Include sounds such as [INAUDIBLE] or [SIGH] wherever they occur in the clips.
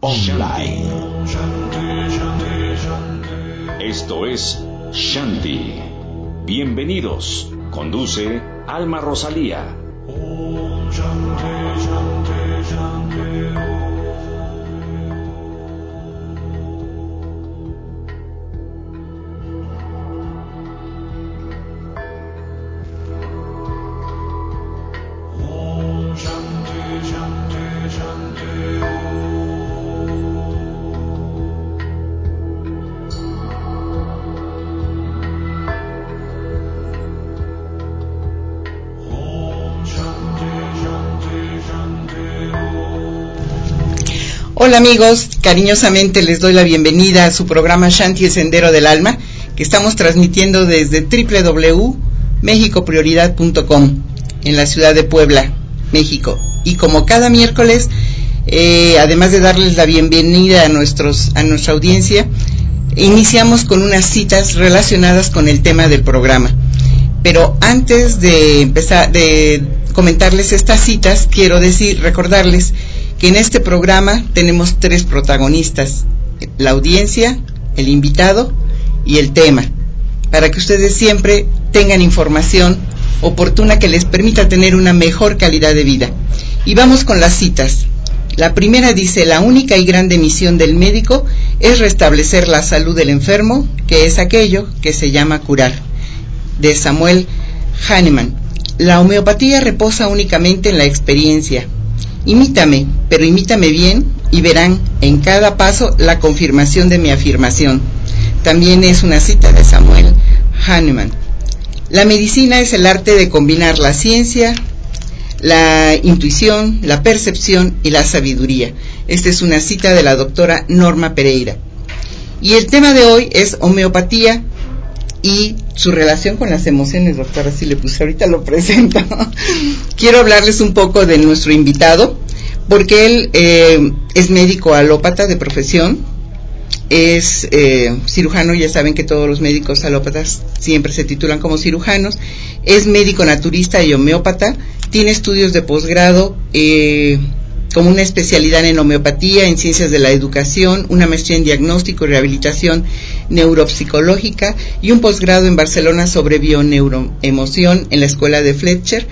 Online. Esto es Shanti. Bienvenidos. Conduce Alma Rosalía. Hola amigos, cariñosamente les doy la bienvenida a su programa Shanti el Sendero del Alma, que estamos transmitiendo desde www.mexicoprioridad.com en la ciudad de Puebla, México. Y como cada miércoles, eh, además de darles la bienvenida a, nuestros, a nuestra audiencia, iniciamos con unas citas relacionadas con el tema del programa. Pero antes de empezar, de comentarles estas citas, quiero decir, recordarles que en este programa tenemos tres protagonistas, la audiencia, el invitado y el tema, para que ustedes siempre tengan información oportuna que les permita tener una mejor calidad de vida. Y vamos con las citas. La primera dice, la única y grande misión del médico es restablecer la salud del enfermo, que es aquello que se llama curar. De Samuel Hahnemann. La homeopatía reposa únicamente en la experiencia, Imítame, pero imítame bien y verán en cada paso la confirmación de mi afirmación. También es una cita de Samuel Hahnemann. La medicina es el arte de combinar la ciencia, la intuición, la percepción y la sabiduría. Esta es una cita de la doctora Norma Pereira. Y el tema de hoy es homeopatía y su relación con las emociones, doctora, si le puse ahorita lo presento. [LAUGHS] Quiero hablarles un poco de nuestro invitado, porque él eh, es médico alópata de profesión, es eh, cirujano, ya saben que todos los médicos alópatas siempre se titulan como cirujanos, es médico naturista y homeópata, tiene estudios de posgrado, eh, como una especialidad en homeopatía, en ciencias de la educación, una maestría en diagnóstico y rehabilitación neuropsicológica y un posgrado en Barcelona sobre bioneuroemoción en la escuela de Fletcher.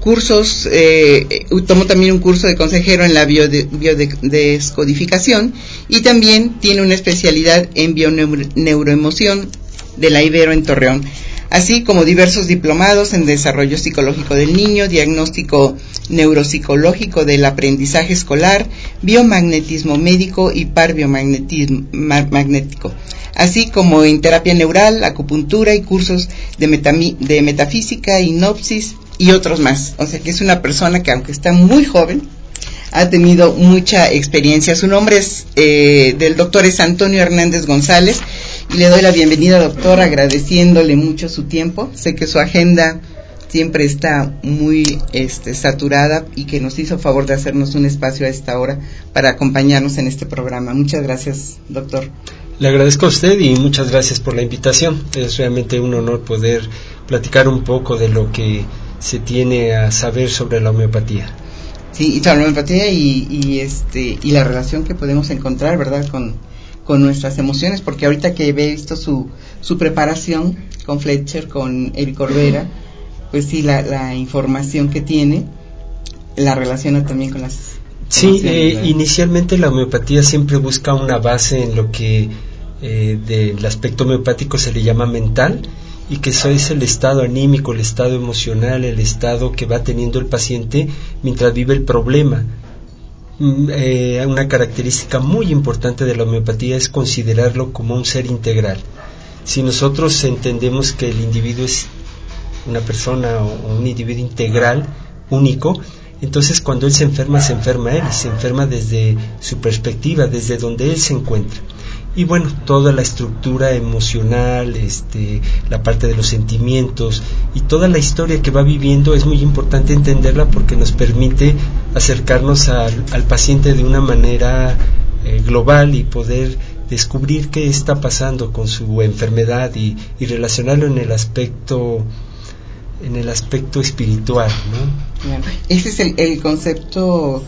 Cursos, eh, tomó también un curso de consejero en la biodescodificación y también tiene una especialidad en bioneuroemoción de la Ibero en Torreón así como diversos diplomados en desarrollo psicológico del niño, diagnóstico neuropsicológico del aprendizaje escolar, biomagnetismo médico y par biomagnetismo magnético, así como en terapia neural, acupuntura y cursos de, de metafísica, hinopsis y otros más. O sea que es una persona que aunque está muy joven, ha tenido mucha experiencia. Su nombre es eh, del doctor es Antonio Hernández González y le doy la bienvenida, doctor, agradeciéndole mucho su tiempo. Sé que su agenda siempre está muy este, saturada y que nos hizo favor de hacernos un espacio a esta hora para acompañarnos en este programa. Muchas gracias, doctor. Le agradezco a usted y muchas gracias por la invitación. Es realmente un honor poder platicar un poco de lo que se tiene a saber sobre la homeopatía. Sí, y la homeopatía y, y, este, y la relación que podemos encontrar, ¿verdad?, con, con nuestras emociones, porque ahorita que he visto su, su preparación con Fletcher, con Eric Orbera, pues sí, la, la información que tiene la relaciona también con las... Sí, eh, inicialmente la homeopatía siempre busca una base en lo que eh, del aspecto homeopático se le llama mental y que eso es el estado anímico, el estado emocional, el estado que va teniendo el paciente mientras vive el problema eh, una característica muy importante de la homeopatía es considerarlo como un ser integral. Si nosotros entendemos que el individuo es una persona o un individuo integral, único, entonces cuando él se enferma, se enferma él, se enferma desde su perspectiva, desde donde él se encuentra y bueno, toda la estructura emocional, este, la parte de los sentimientos y toda la historia que va viviendo es muy importante entenderla porque nos permite acercarnos al, paciente de una manera eh, global y poder descubrir qué está pasando con su enfermedad y, relacionarlo en el aspecto en el aspecto espiritual, ¿no? Ese es el, el concepto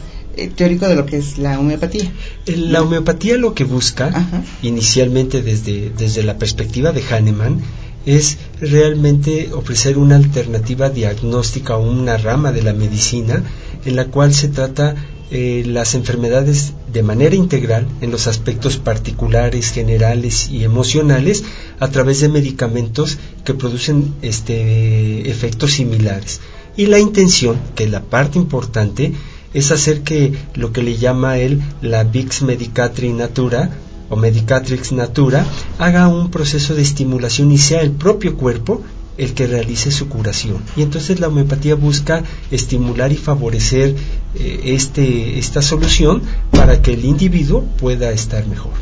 teórico de lo que es la homeopatía. La homeopatía lo que busca, inicialmente desde, desde la perspectiva de Hahnemann, es realmente ofrecer una alternativa diagnóstica o una rama de la medicina en la cual se trata eh, las enfermedades de manera integral en los aspectos particulares, generales y emocionales a través de medicamentos que producen este, efectos similares. Y la intención, que es la parte importante, es hacer que lo que le llama él la Vix Medicatri Natura o Medicatrix Natura haga un proceso de estimulación y sea el propio cuerpo el que realice su curación. Y entonces la homeopatía busca estimular y favorecer eh, este, esta solución para que el individuo pueda estar mejor.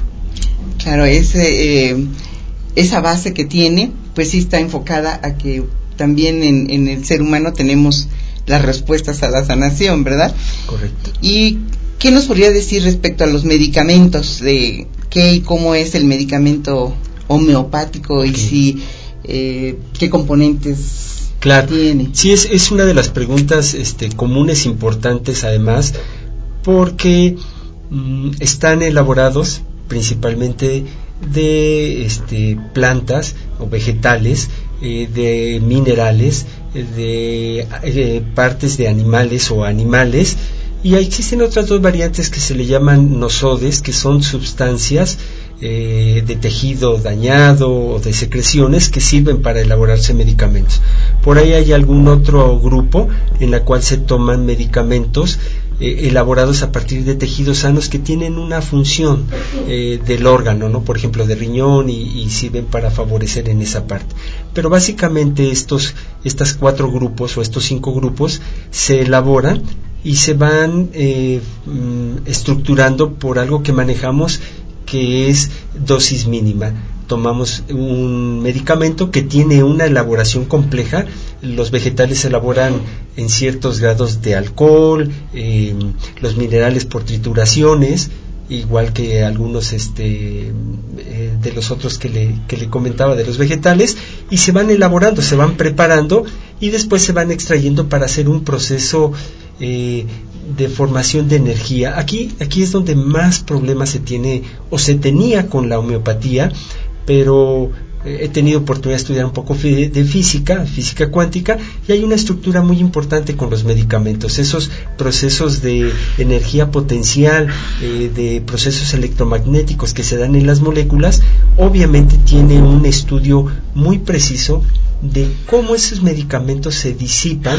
Claro, ese, eh, esa base que tiene, pues sí está enfocada a que también en, el ser humano tenemos las respuestas a la sanación, ¿verdad? Correcto. ¿Y qué nos podría decir respecto a los medicamentos? De qué y cómo es el medicamento homeopático y si eh, qué componentes claro. tiene. Sí, es, es una de las preguntas este, comunes, importantes además, porque mm, están elaborados principalmente de este, plantas o vegetales, eh, de minerales, de eh, partes de animales o animales, y existen otras dos variantes que se le llaman nosodes, que son sustancias eh, de tejido dañado o de secreciones que sirven para elaborarse medicamentos. Por ahí hay algún otro grupo en la cual se toman medicamentos eh, elaborados a partir de tejidos sanos que tienen una función eh, del órgano, ¿no? por ejemplo de riñón y, sirven para favorecer en esa parte. Pero básicamente estos, estos cuatro grupos o estos cinco grupos se elaboran y se van mm, estructurando por algo que manejamos que es dosis mínima. Tomamos un medicamento que tiene una elaboración compleja. Los vegetales se elaboran en ciertos grados de alcohol, los minerales por trituraciones, igual que algunos este, eh, de los otros que le, que le comentaba de los vegetales, y se van elaborando, se van preparando y después se van extrayendo para hacer un proceso eh, de formación de energía. Aquí, aquí es donde más problemas se tiene o se tenía con la homeopatía, pero eh, he tenido oportunidad de estudiar un poco de física, física cuántica, y hay una estructura muy importante con los medicamentos. Esos procesos de energía potencial, eh, de procesos electromagnéticos que se dan en las moléculas, obviamente tiene un estudio muy preciso de cómo esos medicamentos se disipan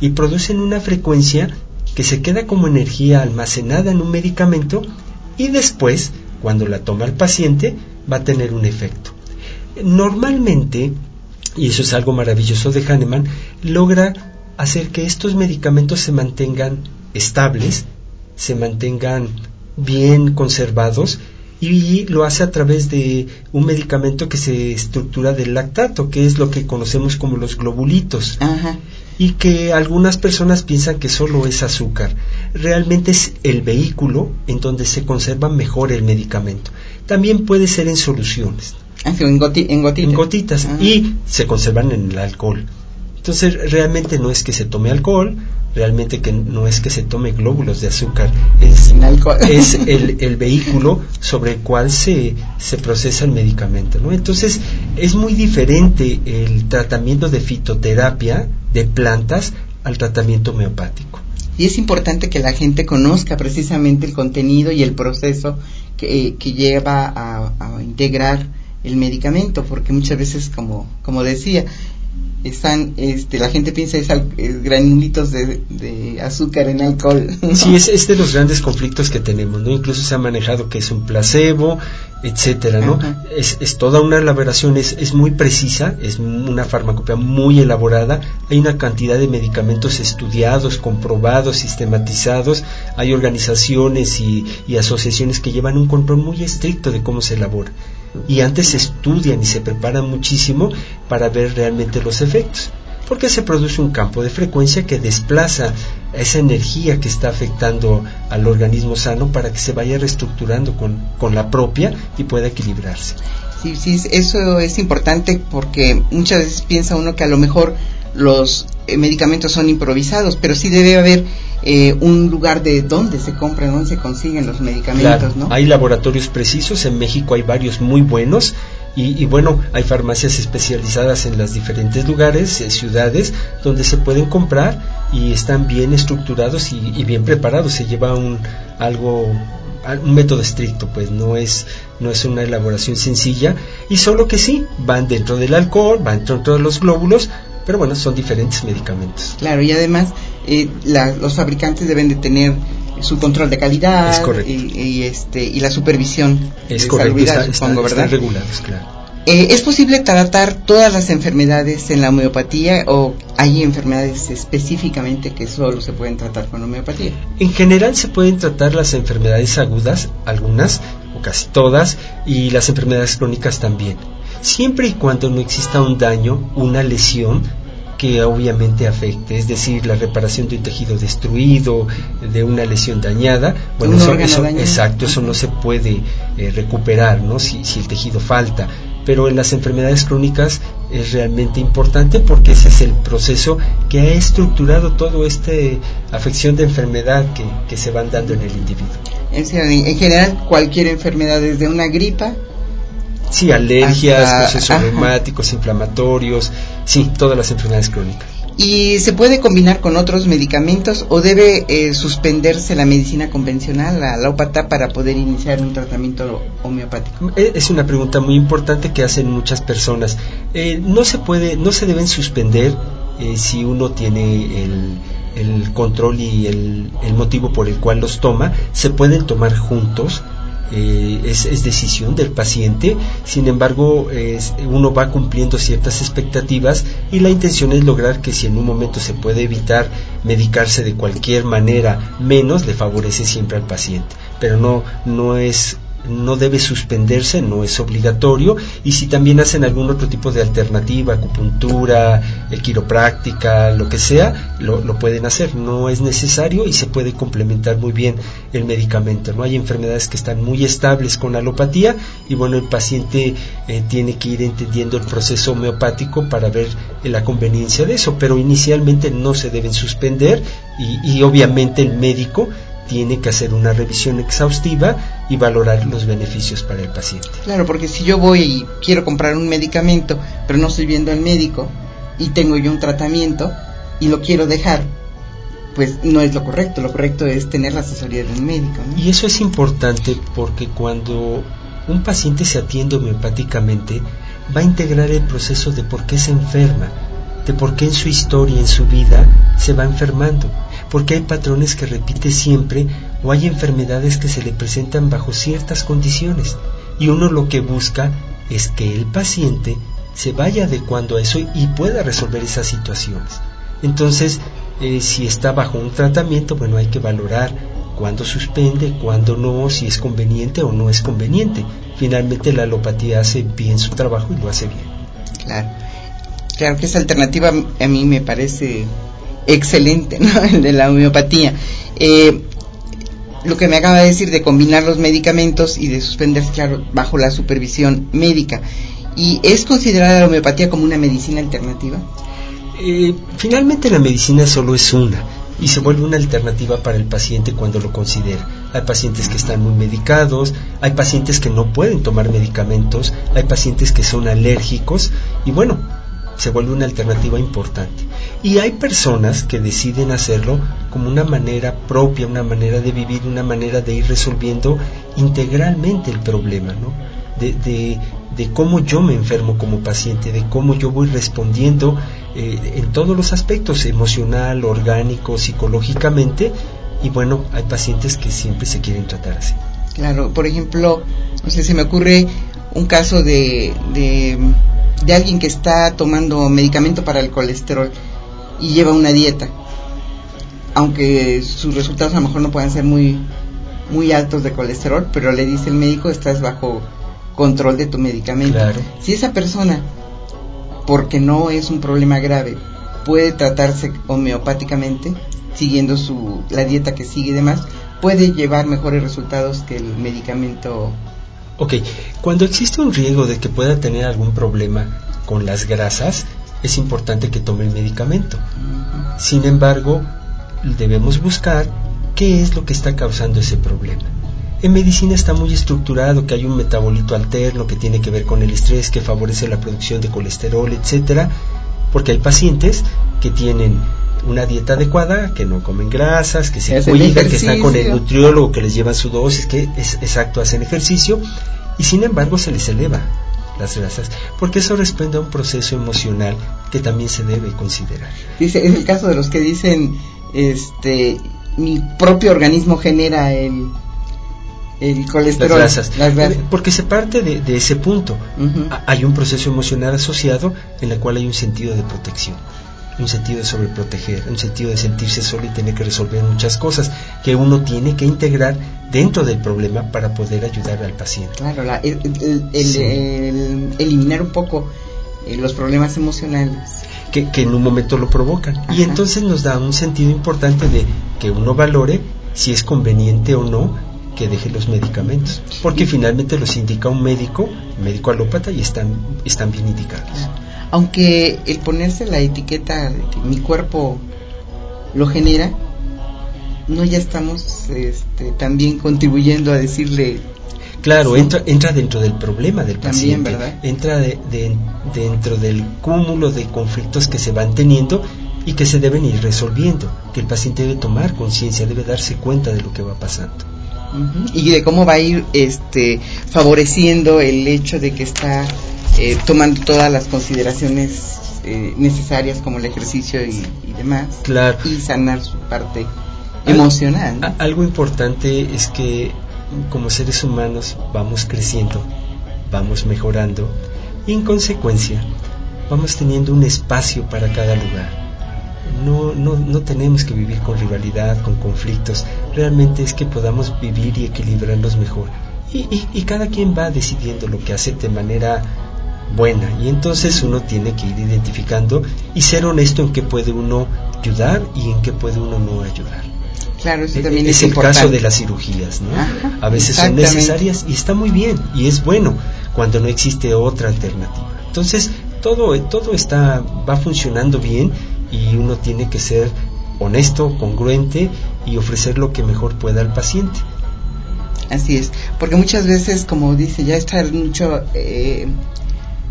y producen una frecuencia que se queda como energía almacenada en un medicamento y después, cuando la toma el paciente, va a tener un efecto. Normalmente, y eso es algo maravilloso de Hahnemann, logra hacer que estos medicamentos se mantengan estables, se mantengan bien conservados y lo hace a través de un medicamento que se estructura del lactato, que es lo que conocemos como los globulitos. Y que algunas personas piensan que solo es azúcar. Realmente es el vehículo en donde se conserva mejor el medicamento. También puede ser en soluciones. Ah, en, gotitas. y se conservan en el alcohol. Entonces realmente no es que se tome alcohol, realmente que no es que se tome glóbulos de azúcar, es, [LAUGHS] es el, [LAUGHS] el, vehículo sobre el cual se, se procesa el medicamento. ¿no? Entonces es muy diferente el tratamiento de fitoterapia de plantas al tratamiento homeopático. Y es importante que la gente conozca precisamente el contenido y el proceso que, que lleva a, a integrar el medicamento, porque muchas veces, como, como decía, están, este, la gente piensa es, es granulitos de, de, azúcar en alcohol. [LAUGHS] Sí, es, es, de los grandes conflictos que tenemos, ¿no? Incluso se ha manejado que es un placebo, etcétera, ¿no? Es, es, toda una elaboración, es, es muy precisa, es una farmacopea muy elaborada, hay una cantidad de medicamentos estudiados, comprobados, sistematizados, hay organizaciones y, y asociaciones que llevan un control muy estricto de cómo se elabora. Y antes se estudian y se preparan muchísimo para ver realmente los efectos porque se produce un campo de frecuencia que desplaza esa energía que está afectando al organismo sano para que se vaya reestructurando con, con la propia y pueda equilibrarse. Sí, sí, eso es importante porque muchas veces piensa uno que a lo mejor los eh, medicamentos son improvisados, pero sí debe haber eh, un lugar de dónde se compran, dónde se consiguen los medicamentos, ¿no? Hay laboratorios precisos, en México hay varios muy buenos y, bueno, hay farmacias especializadas en los diferentes lugares, eh, ciudades, donde se pueden comprar y están bien estructurados y, bien preparados. Se lleva un algo un método estricto, pues no es no es una elaboración sencilla y solo que sí van dentro del alcohol, van dentro de los glóbulos, pero bueno, son diferentes medicamentos. Claro, y además eh, los fabricantes deben de tener su control de calidad y, este y la supervisión es de correcto, supongo, ¿verdad? regulados, claro. Eh, ¿Es posible tratar todas las enfermedades en la homeopatía o hay enfermedades específicamente que solo se pueden tratar con homeopatía? En general se pueden tratar las enfermedades agudas, algunas o casi todas, y las enfermedades crónicas también siempre y cuando no exista un daño, una lesión que obviamente afecte, es decir, la reparación de un tejido destruido, de una lesión dañada, bueno, eso, exacto, eso no se puede eh, recuperar, ¿no? Si, si el tejido falta, pero en las enfermedades crónicas es realmente importante porque ese es el proceso que ha estructurado toda esta afección de enfermedad que, que se van dando en el individuo. En general, cualquier enfermedad, desde una gripa Sí, alergias, procesos reumáticos, inflamatorios, sí, todas las enfermedades crónicas. ¿Y se puede combinar con otros medicamentos o debe eh, suspenderse la medicina convencional, la alópata, para poder iniciar un tratamiento homeopático? Eh, es una pregunta muy importante que hacen muchas personas. Eh, no se puede, no se deben suspender si uno tiene el, el control y el, el motivo por el cual los toma. Se pueden tomar juntos eh, es, decisión del paciente, sin embargo uno va cumpliendo ciertas expectativas y la intención es lograr que si en un momento se puede evitar medicarse de cualquier manera menos, le favorece siempre al paciente, pero no, no es no debe suspenderse, no es obligatorio, y si también hacen algún otro tipo de alternativa, acupuntura, eh, quiropráctica, lo que sea, lo, pueden hacer, no es necesario y se puede complementar muy bien el medicamento. No hay enfermedades que están muy estables con alopatía y bueno, el paciente eh, tiene que ir entendiendo el proceso homeopático para ver la conveniencia de eso, pero inicialmente no se deben suspender y obviamente el médico tiene que hacer una revisión exhaustiva y valorar los beneficios para el paciente. Claro, porque si yo voy y quiero comprar un medicamento, pero no estoy viendo al médico y tengo yo un tratamiento y lo quiero dejar, pues no es lo correcto. Lo correcto es tener la asesoría de un médico. Y eso es importante porque cuando un paciente se atiende homeopáticamente, va a integrar el proceso de por qué se enferma, de por qué en su historia, en su vida, se va enfermando porque hay patrones que repite siempre o hay enfermedades que se le presentan bajo ciertas condiciones y uno lo que busca es que el paciente se vaya adecuando a eso y pueda resolver esas situaciones. Entonces, eh, si está bajo un tratamiento, bueno, hay que valorar cuándo suspende, cuándo no, si es conveniente o no es conveniente. Finalmente la alopatía hace bien su trabajo y lo hace bien. Claro. Claro que esa alternativa a mí me parece excelente, [LAUGHS] ¿no? El de la homeopatía. Eh, lo que me acaba de decir de combinar los medicamentos y de suspenderse, claro, bajo la supervisión médica. ¿Y es considerada la homeopatía como una medicina alternativa? Eh, finalmente la medicina solo es una y se vuelve una alternativa para el paciente cuando lo considera. Hay pacientes que están muy medicados, hay pacientes que no pueden tomar medicamentos, hay pacientes que son alérgicos y bueno, se vuelve una alternativa importante. Y hay personas que deciden hacerlo como una manera propia, una manera de vivir, una manera de ir resolviendo integralmente el problema, ¿no? De, de, de cómo yo me enfermo como paciente, de cómo yo voy respondiendo eh, en todos los aspectos, emocional, orgánico, psicológicamente, y bueno, hay pacientes que siempre se quieren tratar así. Claro, por ejemplo, no sé, se me ocurre un caso de, de de alguien que está tomando medicamento para el colesterol y lleva una dieta, aunque sus resultados a lo mejor no puedan ser muy, muy altos de colesterol, pero le dice el médico estás bajo control de tu medicamento. Si esa persona, porque no es un problema grave, puede tratarse homeopáticamente, siguiendo su, la dieta que sigue y demás, puede llevar mejores resultados que el medicamento Ok, cuando existe un riesgo de que pueda tener algún problema con las grasas, es importante que tome el medicamento. Sin embargo, debemos buscar qué es lo que está causando ese problema. En medicina está muy estructurado que hay un metabolito alterno que tiene que ver con el estrés, que favorece la producción de colesterol, etcétera, porque hay pacientes que tienen una dieta adecuada, que no comen grasas, que se cuidan, que están con el nutriólogo, que les llevan su dosis, que es exacto, hacen ejercicio, y sin embargo se les eleva las grasas, porque eso responde a un proceso emocional que también se debe considerar. Dice, en el caso de los que dicen, este, mi propio organismo genera el, el colesterol. Las grasas. Porque se parte de, ese punto. Hay un proceso emocional asociado en el cual hay un sentido de protección un sentido de sobreproteger, un sentido de sentirse solo y tener que resolver muchas cosas que uno tiene que integrar dentro del problema para poder ayudar al paciente. Claro, el, eliminar un poco eh, los problemas emocionales. Que, que, en un momento lo provocan. Y entonces nos da un sentido importante de que uno valore si es conveniente o no que deje los medicamentos, porque finalmente los indica un médico, médico alópata, y están, están bien indicados aunque el ponerse la etiqueta de que mi cuerpo lo genera, no ya estamos este, también contribuyendo a decirle... Claro, entra, entra dentro del problema del paciente, entra de, dentro del cúmulo de conflictos que se van teniendo y que se deben ir resolviendo, que el paciente debe tomar conciencia, debe darse cuenta de lo que va pasando. Y de cómo va a ir este, favoreciendo el hecho de que está eh, tomando todas las consideraciones eh, necesarias como el ejercicio y, demás claro. y sanar su parte emocional. algo importante es que como seres humanos vamos creciendo, vamos mejorando y en consecuencia vamos teniendo un espacio para cada lugar. No, no, no tenemos que vivir con rivalidad, con conflictos, realmente es que podamos vivir y equilibrarlos mejor. Y, y, y, cada quien va decidiendo lo que hace de manera buena y entonces uno tiene que ir identificando y ser honesto en qué puede uno ayudar y en qué puede uno no ayudar. Claro, eso e-, también es, el caso de las cirugías, ¿no? a veces son necesarias y está muy bien y es bueno cuando no existe otra alternativa. Entonces, todo todo está va funcionando bien y uno tiene que ser honesto, congruente y ofrecer lo que mejor pueda al paciente. Así es, porque muchas veces, como dice, ya está mucho eh,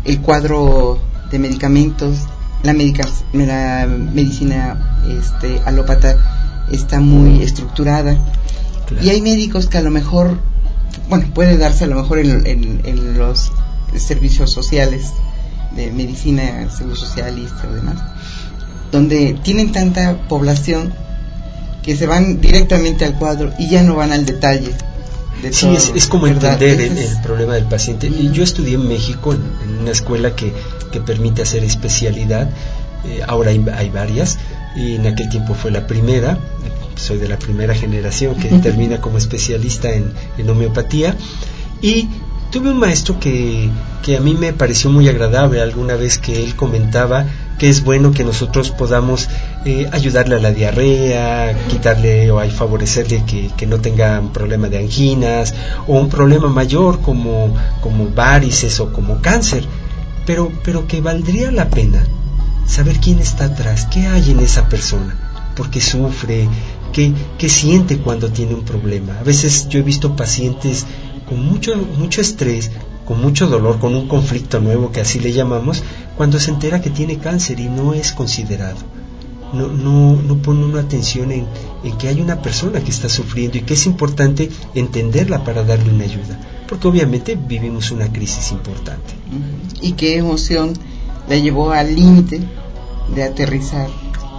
el cuadro de medicamentos, la, la medicina este, alópata está muy estructurada. Y hay médicos que a lo mejor, bueno, puede darse a lo mejor en, los servicios sociales de medicina, seguro socialista o demás, donde tienen tanta población que se van directamente al cuadro y ya no van al detalle sí, es, como entender el, problema del paciente. Y yo estudié en México en, una escuela que, que, permite hacer especialidad. Eh, ahora hay, varias y en aquel tiempo fue la primera. Soy de la primera generación que [LAUGHS] termina como especialista en, en homeopatía. Y tuve un maestro que, que, a mí me pareció muy agradable alguna vez que él comentaba que es bueno que nosotros podamos eh, ayudarle a la diarrea, quitarle o favorecerle que, que, no tenga un problema de anginas o un problema mayor como, como varices o como cáncer, pero, pero que valdría la pena saber quién está atrás, qué hay en esa persona, porque sufre, qué, qué siente cuando tiene un problema. A veces yo he visto pacientes con mucho, mucho estrés, con mucho dolor, con un conflicto nuevo que así le llamamos, cuando se entera que tiene cáncer y no es considerado. No, no, no pone una atención en, en, que hay una persona que está sufriendo y que es importante entenderla para darle una ayuda, porque obviamente vivimos una crisis importante. ¿Y qué emoción la llevó al límite de aterrizar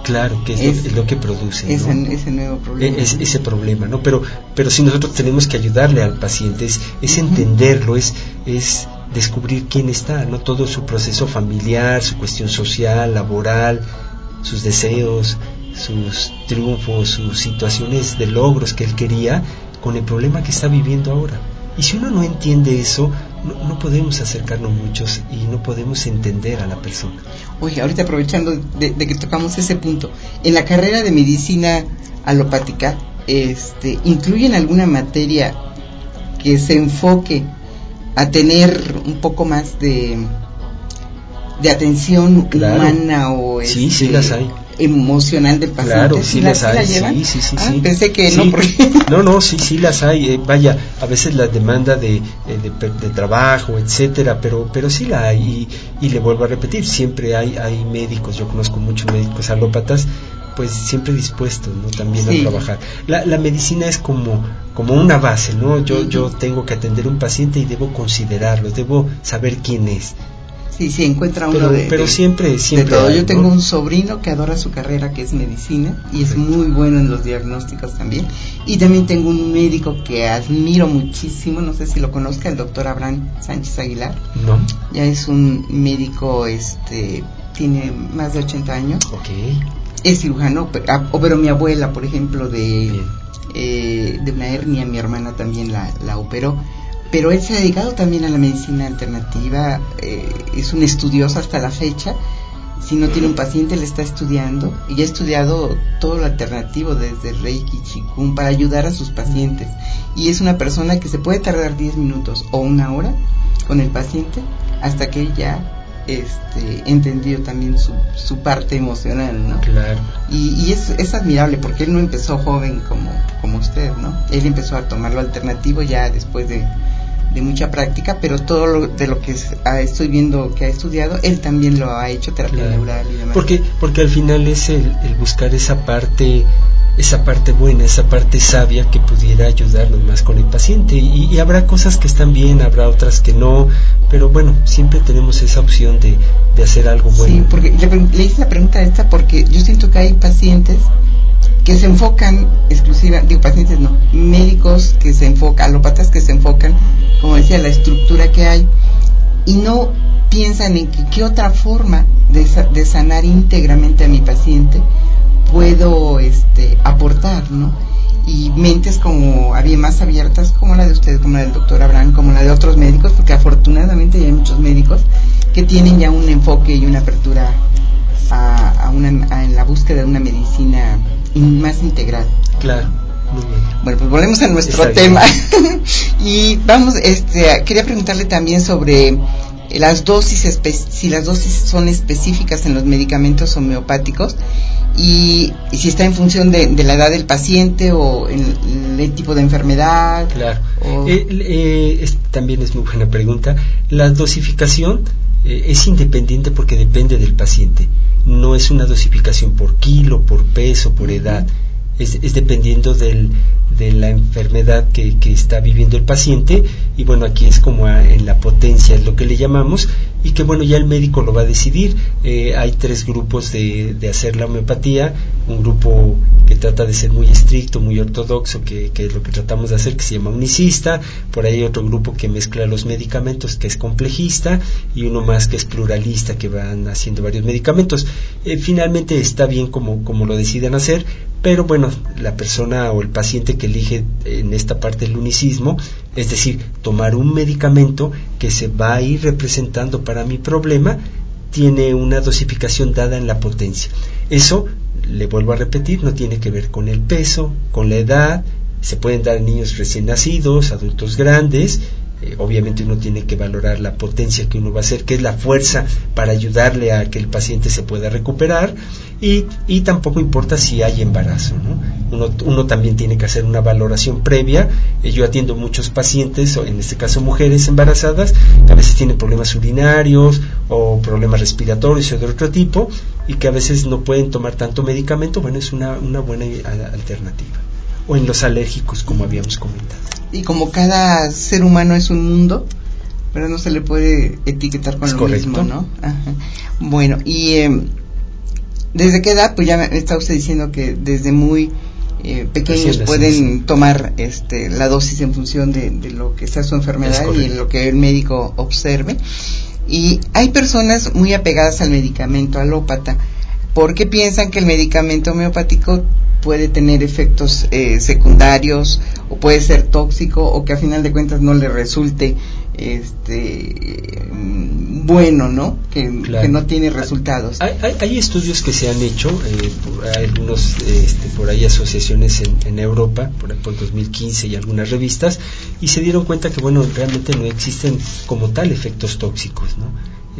Claro, que es, lo, que produce ese, nuevo problema. E, ese problema, ¿no? Pero, pero si nosotros tenemos que ayudarle al paciente, es, entenderlo, es, es descubrir quién está, ¿no? Todo su proceso familiar, su cuestión social, laboral, sus deseos, sus triunfos, sus situaciones de logros que él quería con el problema que está viviendo ahora. Y si uno no entiende eso, no, podemos acercarnos muchos y no podemos entender a la persona. Oye, ahorita aprovechando de, que tocamos ese punto, en la carrera de medicina alopática, este, ¿incluyen alguna materia que se enfoque a tener un poco más de de atención humana o sí, sí este, las hay emocional del paciente. Claro, sí, las hay, sí, sí, sí, ah, Pensé que no, [LAUGHS] No, no, sí, sí las hay. Eh, vaya, a veces la demanda de, eh, de, trabajo, etcétera, pero, pero sí la hay. Y, le vuelvo a repetir, siempre hay, hay médicos, yo conozco muchos médicos alópatas, pues siempre dispuestos, ¿no? También a trabajar. La, la medicina es como, como una base, ¿no? Yo, yo tengo que atender a un paciente y debo considerarlo, debo saber quién es Sí, sí, encuentra uno pero, de, pero siempre, siempre. Yo tengo un sobrino que adora su carrera, que es medicina, y es muy bueno en los diagnósticos también. Y también tengo un médico que admiro muchísimo, no sé si lo conozca, el doctor Abraham Sánchez Aguilar. No. Ya es un médico, este, tiene más de 80 años. Ok. Es cirujano, ah, pero, mi abuela, por ejemplo, de, eh, de una hernia, mi hermana también la, la operó pero él se ha dedicado también a la medicina alternativa, eh, es un estudioso hasta la fecha. Si no tiene un paciente, le está estudiando y ha estudiado todo lo alternativo desde Reiki, Chikun para ayudar a sus pacientes. Y es una persona que se puede tardar 10 minutos o una hora con el paciente hasta que ya este, entendido también su, su parte emocional, ¿no? Claro. Y, y es, es, admirable porque él no empezó joven como, como usted, ¿no? Él empezó a tomar lo alternativo ya después de de mucha práctica, pero todo lo, de lo que estoy viendo que ha estudiado, él también lo ha hecho terapia neural y demás. Porque, porque al final es el, buscar esa parte esa parte buena, esa parte sabia que pudiera ayudarnos más con el paciente. Y, habrá cosas que están bien, habrá otras que no, pero bueno, siempre tenemos esa opción de, de hacer algo bueno. Sí, porque le, hice la pregunta esta porque yo siento que hay pacientes que se enfocan exclusiva, digo pacientes no, médicos que se enfocan, alópatas que se enfocan como decía, la estructura que hay, y no piensan en que qué otra forma de, sanar íntegramente a mi paciente puedo este, aportar, ¿no? Y mentes como más abiertas, como la de usted, como la del doctor Abraham, como la de otros médicos, porque afortunadamente hay muchos médicos que tienen ya un enfoque y una apertura a, una, en la búsqueda de una medicina más integral. Claro. Bueno, pues volvemos a nuestro tema. [LAUGHS] y vamos, este, quería preguntarle también sobre las dosis, si las dosis son específicas en los medicamentos homeopáticos y, si está en función de, la edad del paciente o el, el tipo de enfermedad. Claro. Eh, eh, también es muy buena pregunta. La dosificación eh, es independiente porque depende del paciente. No es una dosificación por kilo, por peso, por edad. Es, dependiendo del, de la enfermedad que, que, está viviendo el paciente. Y bueno aquí es como en la potencia es lo que le llamamos y que bueno ya el médico lo va a decidir. Eh, hay tres grupos de, de, hacer la homeopatía. Un grupo que trata de ser muy estricto muy ortodoxo que, que, es lo que tratamos de hacer que se llama unicista. Por ahí hay otro grupo que mezcla los medicamentos que es complejista y uno más que es pluralista que van haciendo varios medicamentos. Eh, finalmente está bien como, como lo decidan hacer pero bueno, la persona o el paciente que elige en esta parte del unicismo, es decir, tomar un medicamento que se va a ir representando para mi problema, tiene una dosificación dada en la potencia. Eso, le vuelvo a repetir, no tiene que ver con el peso, con la edad, se pueden dar niños recién nacidos, adultos grandes, eh, obviamente uno tiene que valorar la potencia que uno va a hacer, que es la fuerza para ayudarle a que el paciente se pueda recuperar y, y tampoco importa si hay embarazo. ¿no? Uno, uno, también tiene que hacer una valoración previa. Eh, yo atiendo muchos pacientes, en este caso mujeres embarazadas, que a veces tienen problemas urinarios o problemas respiratorios o de otro tipo y que a veces no pueden tomar tanto medicamento. Bueno, es una, una buena alternativa. O en los alérgicos, como habíamos comentado y como cada ser humano es un mundo, pero no se le puede etiquetar con lo mismo, ¿no? Bueno, y eh, ¿desde qué edad? Pues ya está usted diciendo que desde muy eh, pequeños pueden tomar este, la dosis en función de, lo que sea su enfermedad y lo que el médico observe. Y hay personas muy apegadas al medicamento alópata porque piensan que el medicamento homeopático puede tener efectos eh, secundarios o puede ser tóxico o que a final de cuentas no le resulte este bueno, ¿no? Que, no tiene resultados. Hay, hay, estudios que se han hecho, eh, hay algunos este, por ahí asociaciones en, en Europa, por ejemplo 2015 y algunas revistas, y se dieron cuenta que bueno realmente no existen como tal efectos tóxicos, ¿no?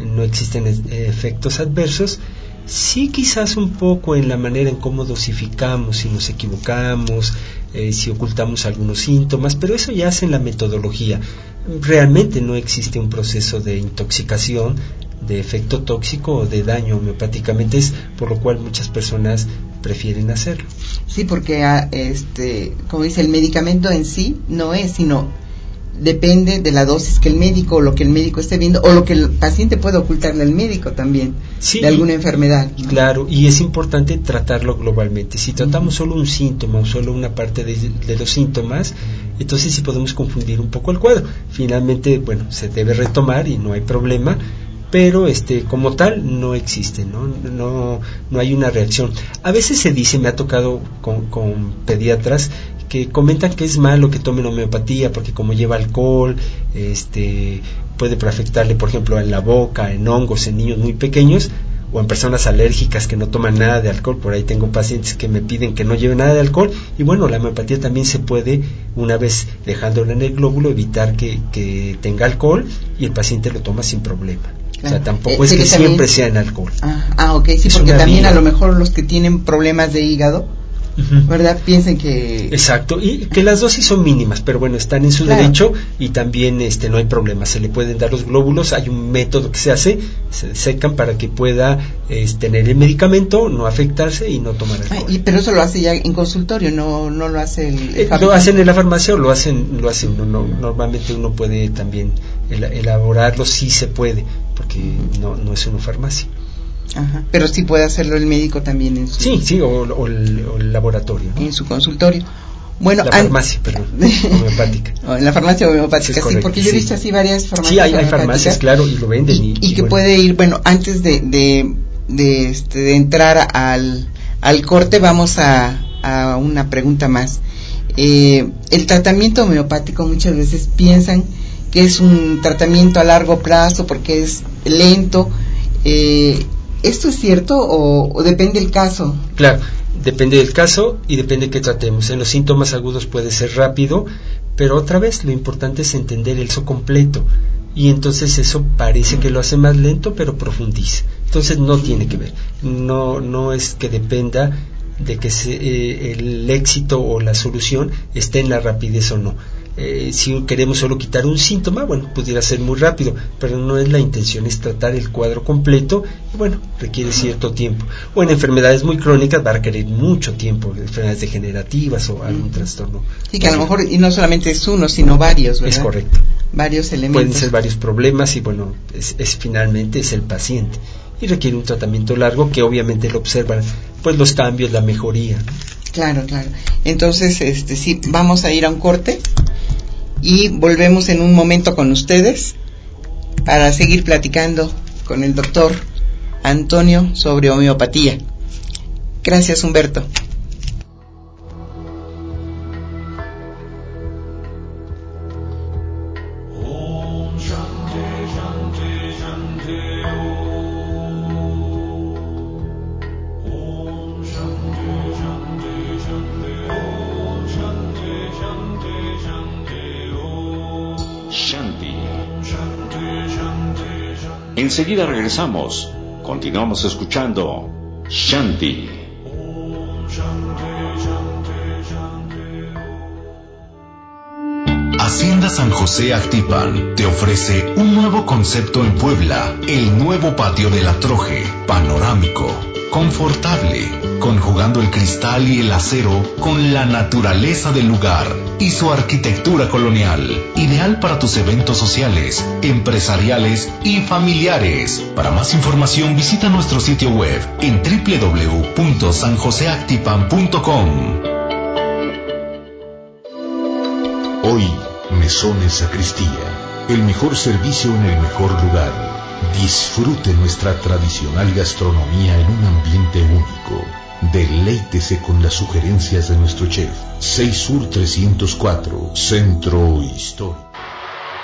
no existen efectos adversos. Sí, quizás un poco en la manera en cómo dosificamos, si nos equivocamos, eh, si ocultamos algunos síntomas, pero eso ya es en la metodología. Realmente no existe un proceso de intoxicación, de efecto tóxico o de daño homeopáticamente, es por lo cual muchas personas prefieren hacerlo. Sí, porque ah, este, como dice, el medicamento en sí no es, sino depende de la dosis que el médico o lo que el médico esté viendo o lo que el paciente puede ocultarle al médico también de alguna enfermedad. Claro, y es importante tratarlo globalmente. Si tratamos solo un síntoma o solo una parte de, de, los síntomas, entonces sí podemos confundir un poco el cuadro. Finalmente, bueno, se debe retomar y no hay problema, pero este como tal no existe, ¿no? No, no hay una reacción. A veces se dice, me ha tocado con, con pediatras, que comentan que es malo que tomen homeopatía porque como lleva alcohol, este puede afectarle, por ejemplo, en la boca, en hongos, en niños muy pequeños o en personas alérgicas que no toman nada de alcohol. Por ahí tengo pacientes que me piden que no lleven nada de alcohol y bueno, la homeopatía también se puede, una vez dejándolo en el glóbulo, evitar que, que tenga alcohol y el paciente lo toma sin problema. O sea, tampoco eh, es que, siempre sea en alcohol. Ah, ah ok, sí, porque también a lo mejor los que tienen problemas de hígado, ¿verdad? Piensen que... Exacto, y que las dosis son mínimas, pero bueno, están en su derecho y también este no hay problema, se le pueden dar los glóbulos, hay un método que se hace, se secan para que pueda este, tener el medicamento, no afectarse y no tomar alcohol. y, pero eso lo hace ya en consultorio, no, no lo hace el... Eh, lo hacen en la farmacia o lo hacen, lo hacen uno, normalmente uno puede también elaborarlo, sí se puede, porque no, no es una farmacia. Pero sí puede hacerlo el médico también en su... Sí, sí, o, el, laboratorio. En su consultorio. Bueno, la farmacia, perdón, [LAUGHS] homeopática. en la farmacia homeopática, sí, porque yo he visto así varias farmacias. Sí, hay, farmacias, claro, y lo venden. Y, que puede ir, bueno, antes de, de, de, este, de entrar al, al corte, vamos a, a una pregunta más. Eh, el tratamiento homeopático muchas veces piensan que es un tratamiento a largo plazo porque es lento. Eh, ¿Esto es cierto o, depende del caso? Claro, depende del caso y depende de qué tratemos. En los síntomas agudos puede ser rápido, pero otra vez lo importante es entender el so completo y entonces eso parece que lo hace más lento, pero profundiza. Entonces no tiene que ver. No, no es que dependa de que eh, el éxito o la solución esté en la rapidez o no. Eh, si queremos solo quitar un síntoma, bueno, pudiera ser muy rápido, pero no es la intención, es tratar el cuadro completo y bueno, requiere cierto tiempo. O en enfermedades muy crónicas va a requerir mucho tiempo, enfermedades degenerativas o algún trastorno. Sí, que a lo mejor y no solamente es uno, sino varios, ¿verdad? Es correcto. Varios elementos. Pueden ser varios problemas y bueno, es, es finalmente es el paciente y requiere un tratamiento largo que obviamente lo observan pues los cambios, la mejoría. Claro, claro. Entonces, este sí, vamos a ir a un corte y volvemos en un momento con ustedes para seguir platicando con el doctor Antonio sobre homeopatía. Gracias, Humberto. Enseguida regresamos. Continuamos escuchando Shanti. Hacienda San José Actipan te ofrece un nuevo concepto en Puebla, el nuevo patio de la Troje, panorámico, confortable, conjugando el cristal y el acero con la naturaleza del lugar y su arquitectura colonial, ideal para tus eventos sociales, empresariales y familiares. Para más información visita nuestro sitio web en www.sanjoseactipan.com. Hoy, Mesones Sacristía, el mejor servicio en el mejor lugar. Disfrute nuestra tradicional gastronomía en un ambiente único Deleítese con las sugerencias de nuestro chef. 6 Sur 304, Centro Histórico.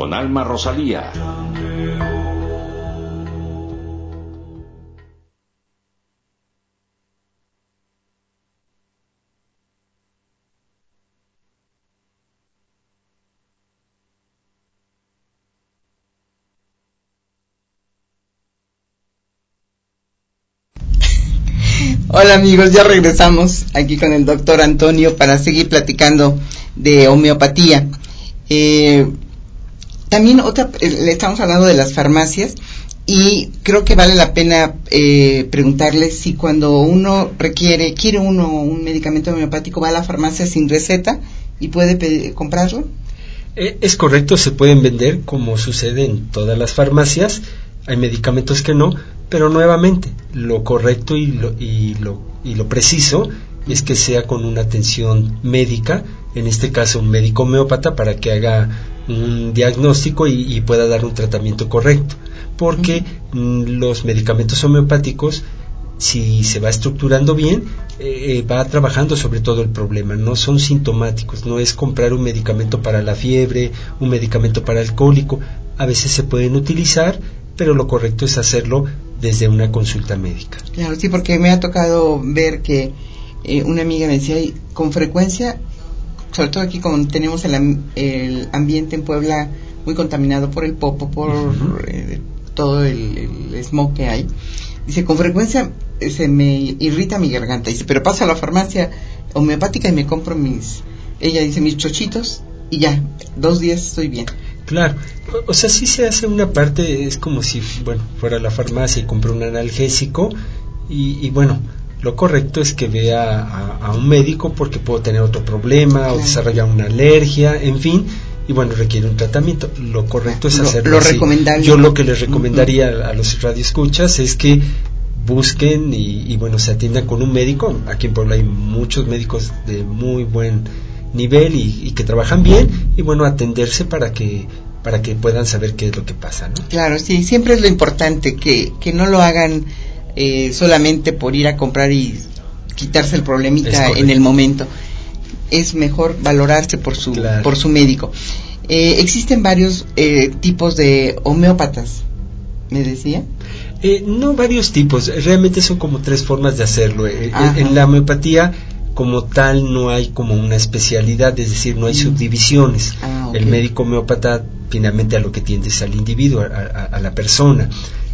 con Alma Rosalía. Hola amigos, ya regresamos aquí con el doctor Antonio para seguir platicando de homeopatía. Eh, también otra, eh, le estamos hablando de las farmacias y creo que vale la pena eh, preguntarle si cuando uno requiere, quiere uno un medicamento homeopático, va a la farmacia sin receta y puede comprarlo. Eh, es correcto, se pueden vender como sucede en todas las farmacias. Hay medicamentos que no, pero nuevamente lo correcto y lo, y lo, y lo preciso es que sea con una atención médica, en este caso un médico homeópata, para que haga un diagnóstico y, pueda dar un tratamiento correcto. Porque mm, los medicamentos homeopáticos, si se va estructurando bien, eh, eh, va trabajando sobre todo el problema. No son sintomáticos, no es comprar un medicamento para la fiebre, un medicamento para el cólico. A veces se pueden utilizar, pero lo correcto es hacerlo desde una consulta médica. Claro, sí, porque me ha tocado ver que eh, una amiga me decía, con frecuencia sobre todo aquí como tenemos el, ambiente en Puebla muy contaminado por el popo, por eh, todo el, smog que hay. Dice, con frecuencia eh, se me irrita mi garganta. Dice, pero paso a la farmacia homeopática y me compro mis, ella dice, mis chochitos y ya, dos días estoy bien. Claro, o sea, sí se hace una parte, es como si, bueno, fuera a la farmacia y compré un analgésico y bueno, lo correcto es que vea a, un médico porque puedo tener otro problema o desarrollar una alergia, en fin, y bueno, requiere un tratamiento. Lo correcto es hacerlo. Lo Yo lo que les recomendaría a, los radioescuchas es que busquen y, bueno, se atiendan con un médico. Aquí en Puebla hay muchos médicos de muy buen nivel y, que trabajan bien y bueno, atenderse para que para que puedan saber qué es lo que pasa, ¿no? Claro, sí, siempre es lo importante que, que no lo hagan eh, solamente por ir a comprar y quitarse el problemita en el momento. Es mejor valorarse por su, por su médico. Eh, existen varios eh, tipos de homeópatas, me decía. no varios tipos, realmente son como tres formas de hacerlo. en la homeopatía como tal no hay como una especialidad, es decir, no hay mm. subdivisiones. Ah, el médico homeópata finalmente a lo que tiende es al individuo, a la persona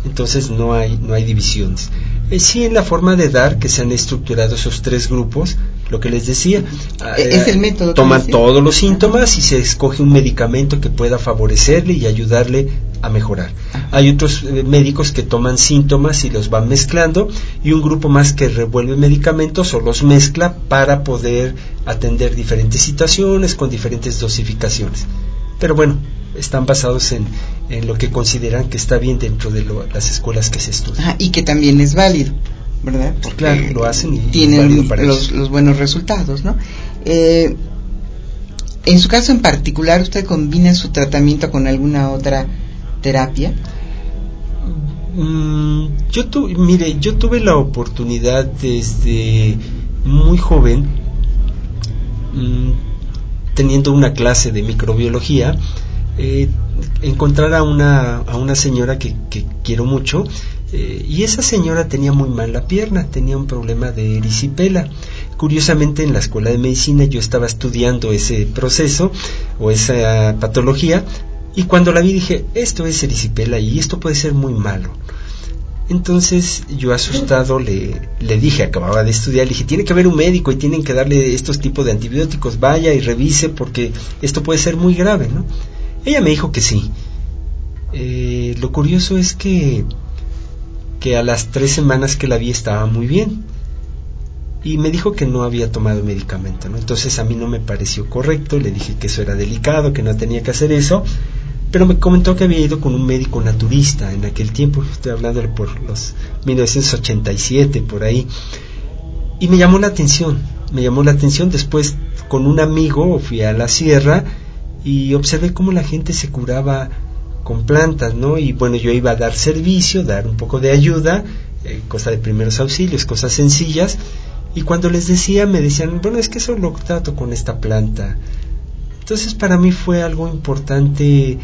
entonces no hay, no hay divisiones. Eh, sí en la forma de dar que se han estructurado esos tres grupos, lo que les decía, es el método toman todos los síntomas y se escoge un medicamento que pueda favorecerle y ayudarle a mejorar. Hay otros eh, médicos que toman síntomas y los van mezclando y un grupo más que revuelve medicamentos o los mezcla para poder atender diferentes situaciones con diferentes dosificaciones. Pero bueno, están basados en, en, lo que consideran que está bien dentro de las escuelas que se estudian. y que también es válido, ¿verdad? Porque claro, lo hacen y tienen los, los, buenos resultados, ¿no? Eh, en su caso en particular, ¿usted combina su tratamiento con alguna otra terapia? Mm, yo tu, mire, yo tuve la oportunidad desde muy joven, mm, teniendo una clase de microbiología, eh, encontrar a una, a una señora que, quiero mucho eh, y esa señora tenía muy mal la pierna, tenía un problema de erisipela. Curiosamente en la escuela de medicina yo estaba estudiando ese proceso o esa patología y cuando la vi dije, esto es erisipela y esto puede ser muy malo. Entonces yo asustado le, le dije, acababa de estudiar, le dije, tiene que haber un médico y tienen que darle estos tipos de antibióticos, vaya y revise porque esto puede ser muy grave, ¿no? Ella me dijo que sí. Eh, lo curioso es que, que a las tres semanas que la vi estaba muy bien. Y me dijo que no había tomado medicamento. Entonces a mí no me pareció correcto, le dije que eso era delicado, que no tenía que hacer eso. pero me comentó que había ido con un médico naturista en aquel tiempo, estoy hablando por los 1987, por ahí, y me llamó la atención, me llamó la atención, después con un amigo fui a la sierra y observé cómo la gente se curaba con plantas, ¿no? Y bueno, yo iba a dar servicio, dar un poco de ayuda, eh, cosa de primeros auxilios, cosas sencillas, y cuando les decía me decían, bueno, es que eso lo trato con esta planta. Entonces para mí fue algo importante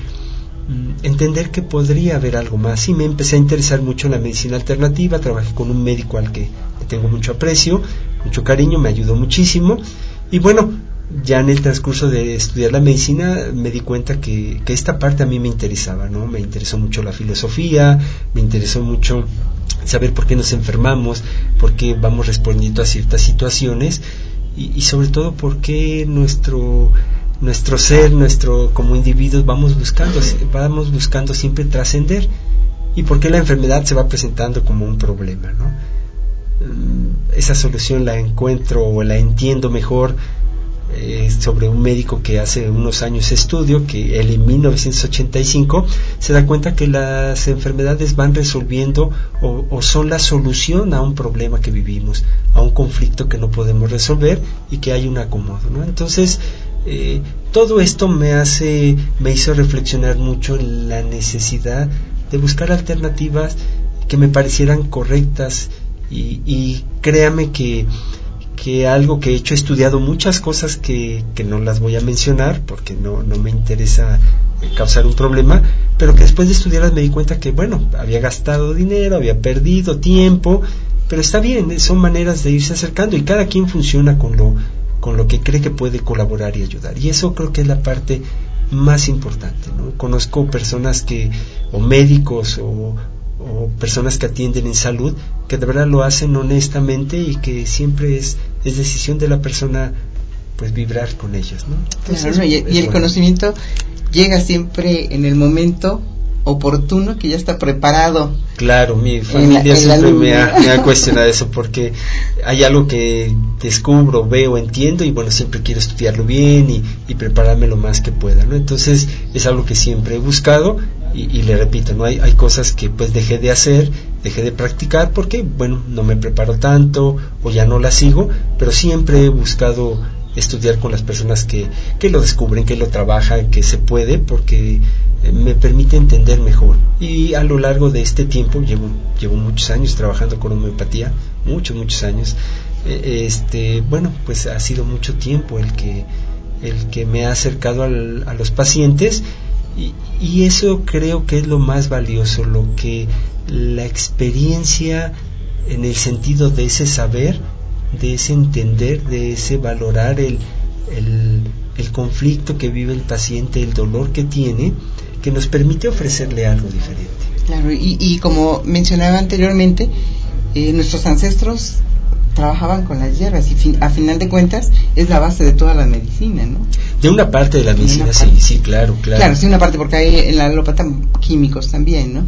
mm, entender que podría haber algo más y me empecé a interesar mucho en la medicina alternativa, trabajé con un médico al que tengo mucho aprecio, mucho cariño, me ayudó muchísimo y bueno, ya en el transcurso de estudiar la medicina me di cuenta que, que, esta parte a mí me interesaba, ¿no? Me interesó mucho la filosofía, me interesó mucho saber por qué nos enfermamos, por qué vamos respondiendo a ciertas situaciones y, y sobre todo por qué nuestro nuestro ser, nuestro como individuos vamos buscando, vamos buscando siempre trascender y por qué la enfermedad se va presentando como un problema, ¿no? Mm, esa solución la encuentro o la entiendo mejor eh, sobre un médico que hace unos años estudio, que él en 1985 se da cuenta que las enfermedades van resolviendo o, son la solución a un problema que vivimos, a un conflicto que no podemos resolver y que hay un acomodo. ¿no? Entonces, eh, todo esto me hace, me hizo reflexionar mucho en la necesidad de buscar alternativas que me parecieran correctas y créame que que algo que he hecho, he estudiado muchas cosas que, que no las voy a mencionar porque no, no me interesa eh, causar un problema, pero que después de estudiarlas me di cuenta que, bueno, había gastado dinero, había perdido tiempo, pero está bien, son maneras de irse acercando y cada quien funciona con lo, con lo que cree que puede colaborar y ayudar. Y eso creo que es la parte más importante. ¿no? Conozco personas que, o médicos o, o personas que atienden en salud que de verdad lo hacen honestamente y que siempre es, es decisión de la persona pues vibrar con ellas ¿no? Entonces, claro, y, y, el bueno. conocimiento llega siempre en el momento oportuno que ya está preparado. Claro, mi familia siempre me ha, me ha, [LAUGHS] cuestionado eso porque hay algo que descubro, veo, entiendo y bueno, siempre quiero estudiarlo bien y, y prepararme lo más que pueda, ¿no? Entonces es algo que siempre he buscado y, y, le repito, no hay, hay cosas que pues dejé de hacer, dejé de practicar porque bueno, no me preparo tanto o ya no las sigo, pero siempre he buscado estudiar con las personas que, que lo descubren, que lo trabajan, que se puede, porque me permite entender mejor. Y a lo largo de este tiempo, llevo, llevo muchos años trabajando con homeopatía, muchos, muchos años, eh, este, bueno, pues ha sido mucho tiempo el que, el que me ha acercado a los pacientes y, eso creo que es lo más valioso, lo que la experiencia en el sentido de ese saber, de ese entender, de ese valorar el, el, el conflicto que vive el paciente, el dolor que tiene, que nos permite ofrecerle algo diferente. Claro, y, y como mencionaba anteriormente, eh, nuestros ancestros trabajaban con las hierbas y fin, a final de cuentas es la base de toda la medicina, ¿no? De una parte de la medicina, sí, sí, claro, claro. Claro, sí, una parte porque hay en la alópata químicos también, ¿no?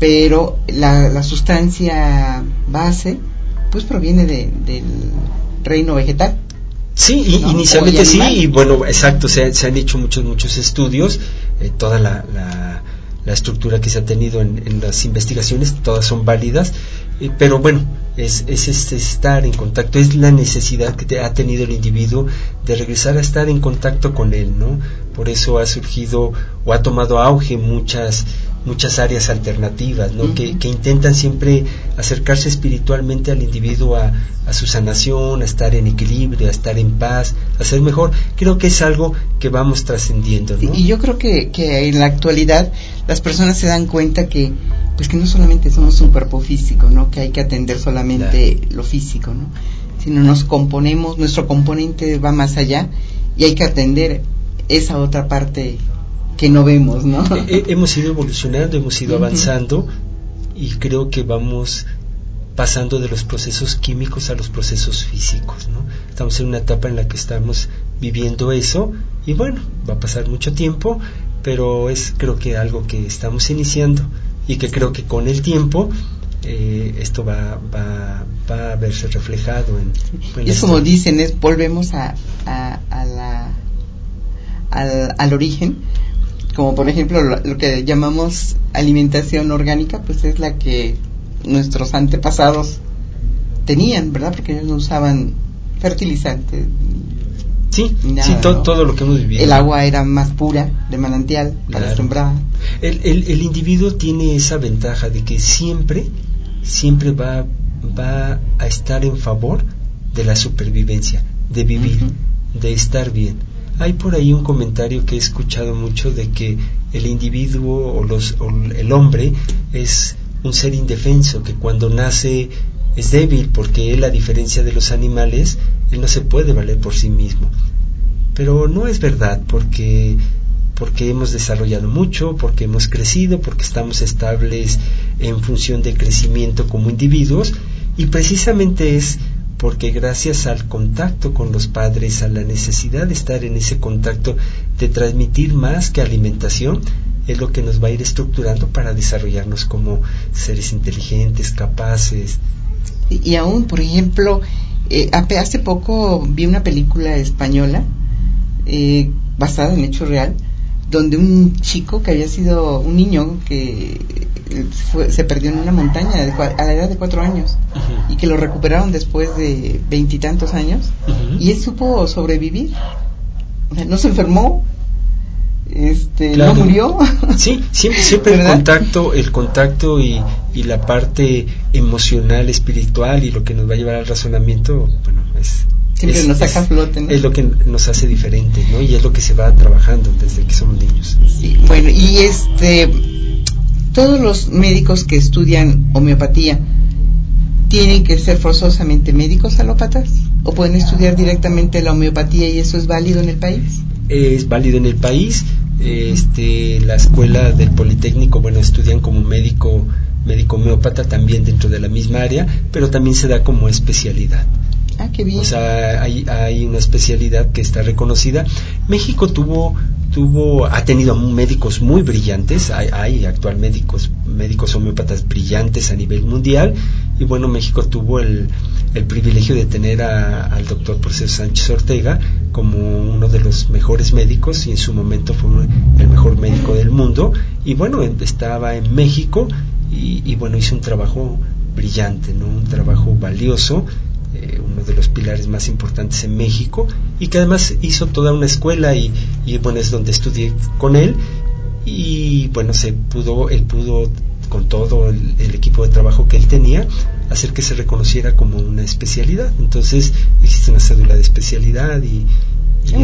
Pero la, la sustancia base, pues proviene de, del reino vegetal. Sí, inicialmente sí, y bueno, exacto, se, se, han hecho muchos, muchos estudios, eh, toda la, la, la, estructura que se ha tenido en, en las investigaciones, todas son válidas, eh, pero bueno, es, es este estar en contacto, es la necesidad que te ha tenido el individuo de regresar a estar en contacto con él, ¿no? Por eso ha surgido o ha tomado auge muchas muchas áreas alternativas, ¿no? Uh -huh. que, que, intentan siempre acercarse espiritualmente al individuo a, a, su sanación, a estar en equilibrio, a estar en paz, a ser mejor. Creo que es algo que vamos trascendiendo, ¿no? Y yo creo que, que en la actualidad las personas se dan cuenta que pues que no solamente somos un cuerpo físico, ¿no? Que hay que atender solamente claro. lo físico, ¿no? Sino nos componemos, nuestro componente va más allá y hay que atender esa otra parte que no vemos, ¿no? [LAUGHS] hemos ido evolucionando, hemos ido uh -huh. avanzando y creo que vamos pasando de los procesos químicos a los procesos físicos, ¿no? Estamos en una etapa en la que estamos viviendo eso y bueno, va a pasar mucho tiempo, pero es creo que algo que estamos iniciando y que creo que con el tiempo eh, esto va, va, va, a verse reflejado en, en es como dicen es volvemos a, a, a la al, al origen como por ejemplo lo, que llamamos alimentación orgánica, pues es la que nuestros antepasados tenían, ¿verdad? Porque ellos no usaban fertilizantes. Sí, sí todo lo que hemos vivido. El agua era más pura, de manantial, para sembrar. El, el, el, individuo tiene esa ventaja de que siempre, siempre va, va a estar en favor de la supervivencia, de vivir, de estar bien hay por ahí un comentario que he escuchado mucho de que el individuo o, los, el hombre es un ser indefenso, que cuando nace es débil porque él, a diferencia de los animales, él no se puede valer por sí mismo. Pero no es verdad porque porque hemos desarrollado mucho, porque hemos crecido, porque estamos estables en función de crecimiento como individuos y precisamente es porque gracias al contacto con los padres, a la necesidad de estar en ese contacto, de transmitir más que alimentación, es lo que nos va a ir estructurando para desarrollarnos como seres inteligentes, capaces. Y, aún, por ejemplo, eh, hace poco vi una película española eh, basada en hecho real, donde un chico que había sido un niño que se perdió en una montaña a la edad de cuatro años y que lo recuperaron después de veintitantos años y él supo sobrevivir. O sea, no se enfermó, este, no murió. Sí, siempre, siempre el [LAUGHS] contacto, el contacto y, y, la parte emocional, espiritual y lo que nos va a llevar al razonamiento, bueno, es siempre nos saca flote, Es lo que nos hace diferentes, ¿no? Y es lo que se va trabajando desde que somos niños. Sí, bueno, y este todos los médicos que estudian homeopatía tienen que ser forzosamente médicos alópatas o pueden estudiar directamente la homeopatía y eso es válido en el país? Es válido en el país. Este, la escuela del Politécnico, bueno, estudian como médico médico homeópata también dentro de la misma área, pero también se da como especialidad. Ah, qué bien. O sea, hay, una especialidad que está reconocida. México tuvo tuvo ha tenido médicos muy brillantes. Hay, hay actual médicos médicos homeópatas brillantes a nivel mundial. Y bueno México tuvo el, privilegio de tener al doctor Proceso Sánchez Ortega como uno de los mejores médicos y en su momento fue el mejor médico del mundo. Y bueno estaba en México y, y bueno hizo un trabajo brillante no un trabajo valioso eh, uno de los pilares más importantes en México y que además hizo toda una escuela y, bueno es donde estudié con él. Y bueno se pudo él pudo con todo el, equipo de trabajo que él tenía hacer que se reconociera como una especialidad. Entonces existe una cédula de especialidad y,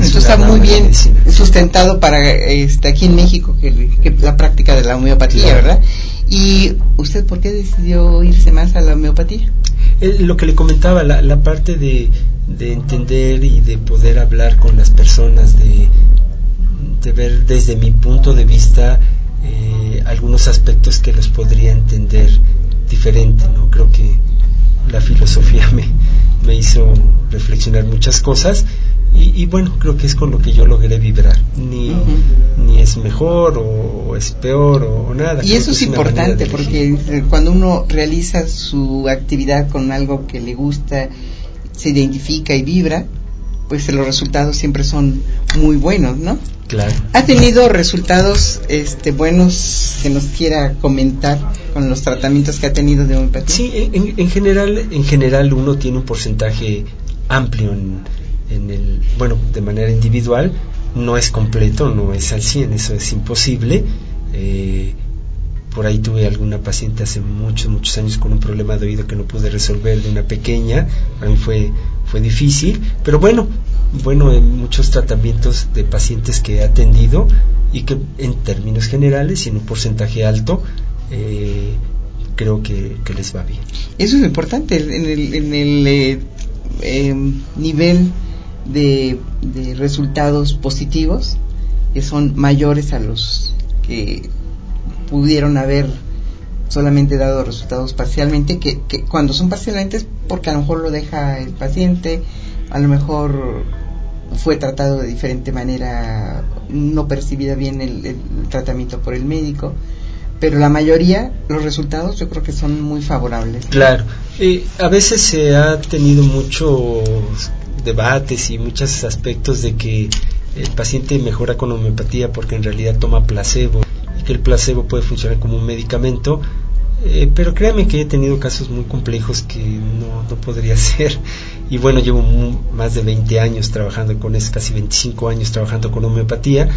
esto está muy bien sustentado para este, aquí en México que, la práctica de la homeopatía verdad y usted por qué decidió irse más a la homeopatía lo que le comentaba, la, parte de, entender y de poder hablar con las personas, de, de ver desde mi punto de vista eh, algunos aspectos que los podría entender diferente, ¿no? Creo que la filosofía [LAUGHS] me, me hizo reflexionar muchas cosas y, bueno, creo que es con lo que yo logré vibrar. Ni, ni es mejor o, es peor o, nada. Y eso es, importante porque cuando uno realiza su actividad con algo que le gusta, se identifica y vibra, pues los resultados siempre son muy buenos, ¿no? Claro. ¿Ha tenido resultados este, buenos que nos quiera comentar con los tratamientos que ha tenido de homeopatía? Sí, en, en general, en general uno tiene un porcentaje amplio en, en el, bueno, de manera individual, no es completo, no es al 100, eso es imposible. Eh, por ahí tuve alguna paciente hace muchos, muchos años con un problema de oído que no pude resolver de una pequeña, a mí fue, fue difícil, pero bueno, bueno, en muchos tratamientos de pacientes que he atendido y que en términos generales y en un porcentaje alto, eh, creo que, les va bien. Eso es importante, en el, en el eh, em, nivel de, resultados positivos que son mayores a los que pudieron haber solamente dado resultados parcialmente, que, cuando son parcialmente es porque a lo mejor lo deja el paciente, a lo mejor fue tratado de diferente manera, no percibida bien el, tratamiento por el médico, pero la mayoría, los resultados yo creo que son muy favorables. Claro, eh, a veces se ha tenido mucho debates y muchos aspectos de que el paciente mejora con homeopatía porque en realidad toma placebo y que el placebo puede funcionar como un medicamento, eh, pero créame que he tenido casos muy complejos que no, no podría [LAUGHS] ser. Y bueno, llevo más de 20 años trabajando con eso, casi 25 años trabajando con homeopatía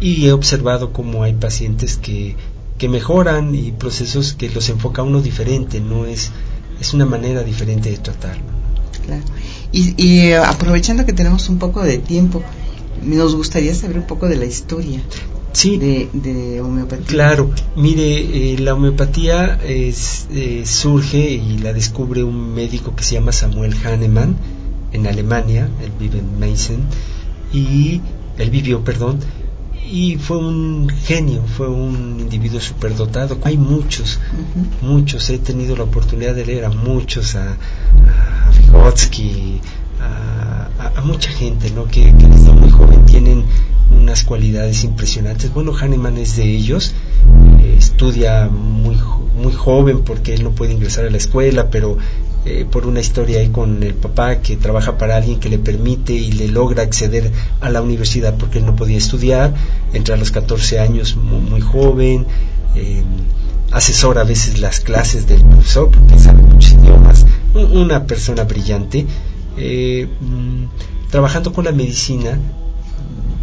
y he observado cómo hay pacientes que, que mejoran y procesos que los enfoca uno diferente, no es, es una manera diferente de tratarlo. Claro. Y, y eh, aprovechando que tenemos un poco de tiempo, nos gustaría saber un poco de la historia sí, de, homeopatía. Claro, mire, eh, la homeopatía es, eh, surge y la descubre un médico que se llama Samuel Hahnemann en Alemania, él vive en Meissen, y él vivió, perdón, y fue un genio, fue un individuo superdotado. Hay muchos, muchos, he tenido la oportunidad de leer a muchos, a, a Vygotsky, a, a, mucha gente, ¿no? Que, que desde muy joven tienen unas cualidades impresionantes. Bueno, Hahnemann es de ellos, eh, estudia muy, muy joven porque él no puede ingresar a la escuela, pero eh, por una historia ahí con el papá que trabaja para alguien que le permite y le logra acceder a la universidad porque él no podía estudiar, entra a los 14 años muy, joven, eh, asesora a veces las clases del profesor porque sabe muchos idiomas, una persona brillante, mm, trabajando con la medicina,